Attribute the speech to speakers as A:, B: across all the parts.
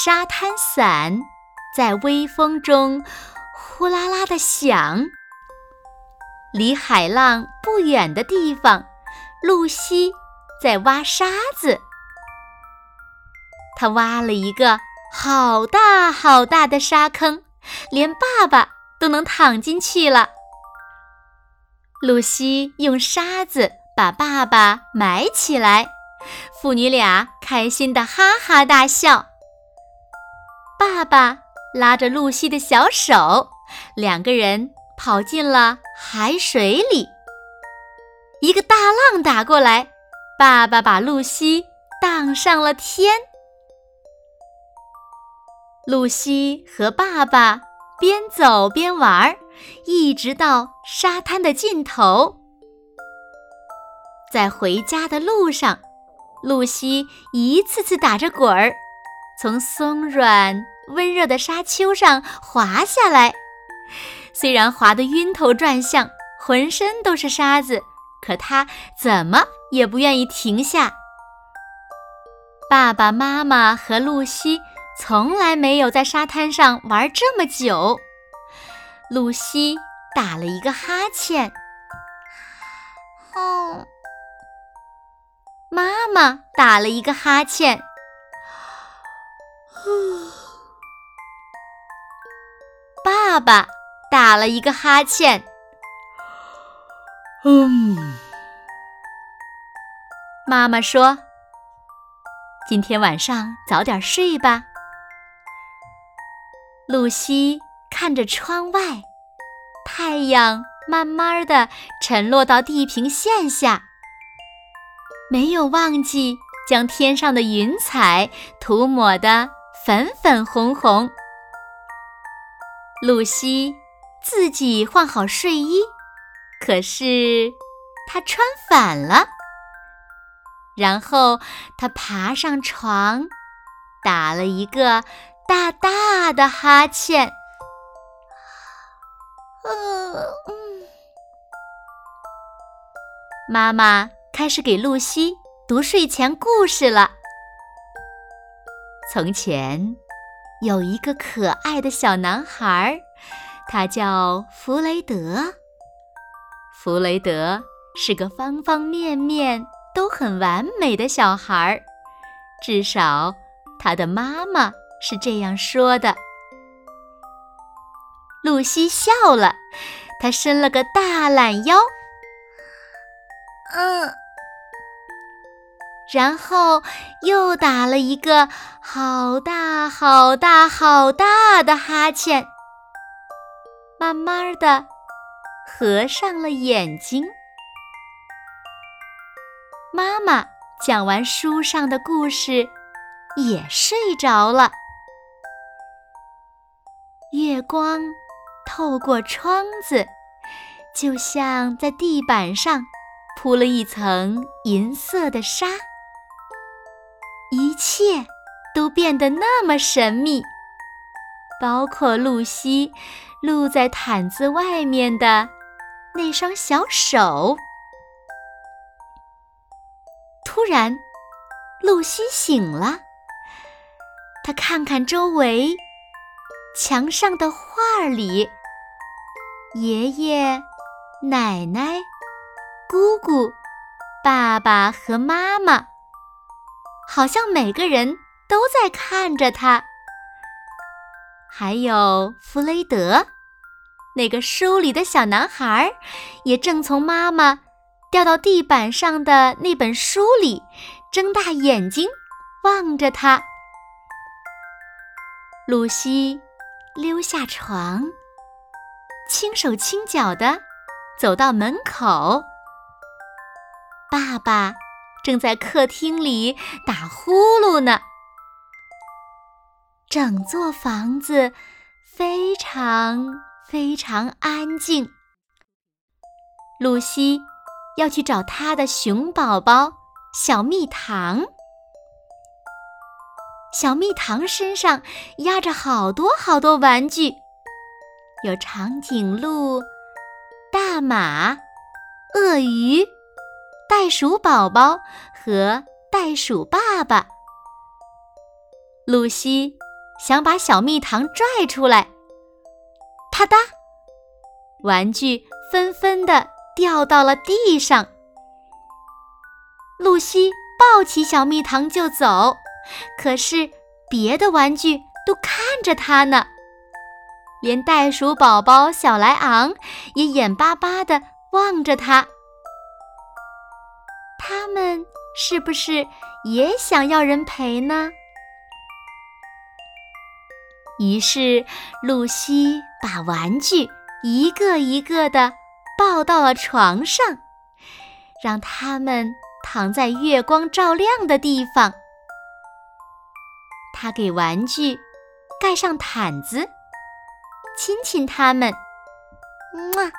A: 沙滩伞在微风中呼啦啦的响。离海浪不远的地方，露西在挖沙子。她挖了一个好大好大的沙坑，连爸爸都能躺进去了。露西用沙子把爸爸埋起来，父女俩开心的哈哈大笑。爸爸拉着露西的小手，两个人跑进了海水里。一个大浪打过来，爸爸把露西荡上了天。露西和爸爸边走边玩，一直到沙滩的尽头。在回家的路上，露西一次次打着滚儿。从松软温热的沙丘上滑下来，虽然滑得晕头转向，浑身都是沙子，可他怎么也不愿意停下。爸爸妈妈和露西从来没有在沙滩上玩这么久。露西打了一个哈欠，哦，妈妈打了一个哈欠。爸爸打了一个哈欠。嗯，妈妈说：“今天晚上早点睡吧。”露西看着窗外，太阳慢慢的沉落到地平线下，没有忘记将天上的云彩涂抹的。粉粉红红，露西自己换好睡衣，可是她穿反了。然后她爬上床，打了一个大大的哈欠。妈妈开始给露西读睡前故事了。从前，有一个可爱的小男孩，他叫弗雷德。弗雷德是个方方面面都很完美的小孩，至少他的妈妈是这样说的。露西笑了，她伸了个大懒腰。嗯。然后又打了一个好大好大好大的哈欠，慢慢的合上了眼睛。妈妈讲完书上的故事，也睡着了。月光透过窗子，就像在地板上铺了一层银色的纱。一切都变得那么神秘，包括露西露在毯子外面的那双小手。突然，露西醒了，她看看周围，墙上的画里，爷爷、奶奶、姑姑、爸爸和妈妈。好像每个人都在看着他，还有弗雷德，那个书里的小男孩，也正从妈妈掉到地板上的那本书里，睁大眼睛望着他。露西溜下床，轻手轻脚的走到门口，爸爸。正在客厅里打呼噜呢。整座房子非常非常安静。露西要去找她的熊宝宝小蜜糖。小蜜糖身上压着好多好多玩具，有长颈鹿、大马、鳄鱼、袋鼠宝宝和袋鼠爸爸。露西。想把小蜜糖拽出来，啪嗒，玩具纷纷的掉到了地上。露西抱起小蜜糖就走，可是别的玩具都看着它呢，连袋鼠宝宝小莱昂也眼巴巴的望着它。他们是不是也想要人陪呢？于是，露西把玩具一个一个的抱到了床上，让他们躺在月光照亮的地方。她给玩具盖上毯子，亲亲它们，
B: 么，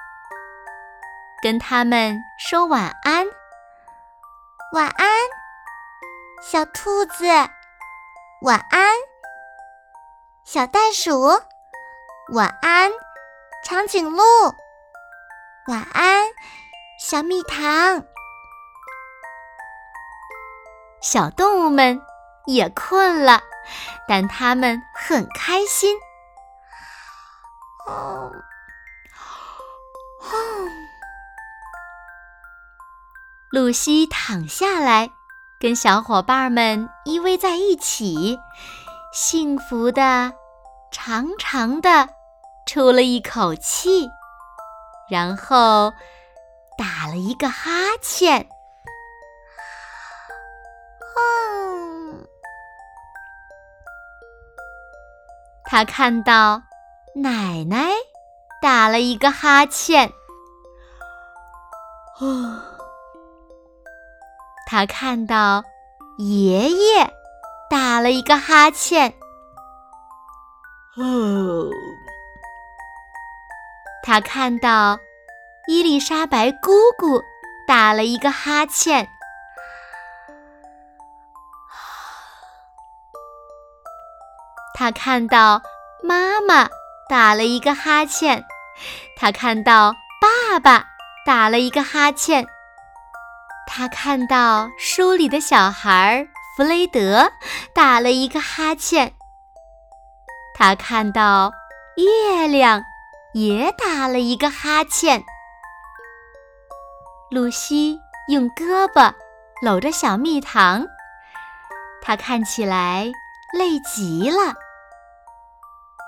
A: 跟他们说晚安。
B: 晚安，小兔子，晚安。小袋鼠，晚安；长颈鹿，晚安；小蜜糖，
A: 小动物们也困了，但它们很开心。
B: 哦，
A: 露西躺下来，跟小伙伴们依偎在一起，幸福的。长长的出了一口气，然后打了一个哈欠。
B: 嗯，
A: 他看到奶奶打了一个哈欠。哦，他看到爷爷打了一个哈欠。哦，他看到伊丽莎白姑姑打了一个哈欠。他看到妈妈打了一个哈欠。他看到爸爸打了一个哈欠。他看到书里的小孩弗雷德打了一个哈欠。他看到月亮也打了一个哈欠。露西用胳膊搂着小蜜糖，她看起来累极了。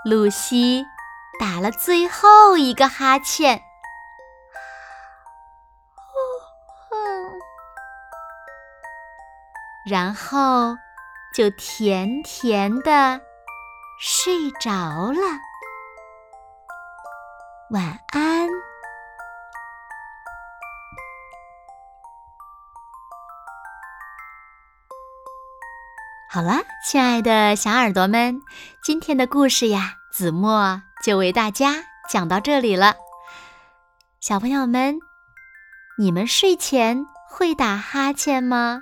A: 露西打了最后一个哈欠，然后就甜甜的。睡着了，晚安。好了，亲爱的小耳朵们，今天的故事呀，子墨就为大家讲到这里了。小朋友们，你们睡前会打哈欠吗？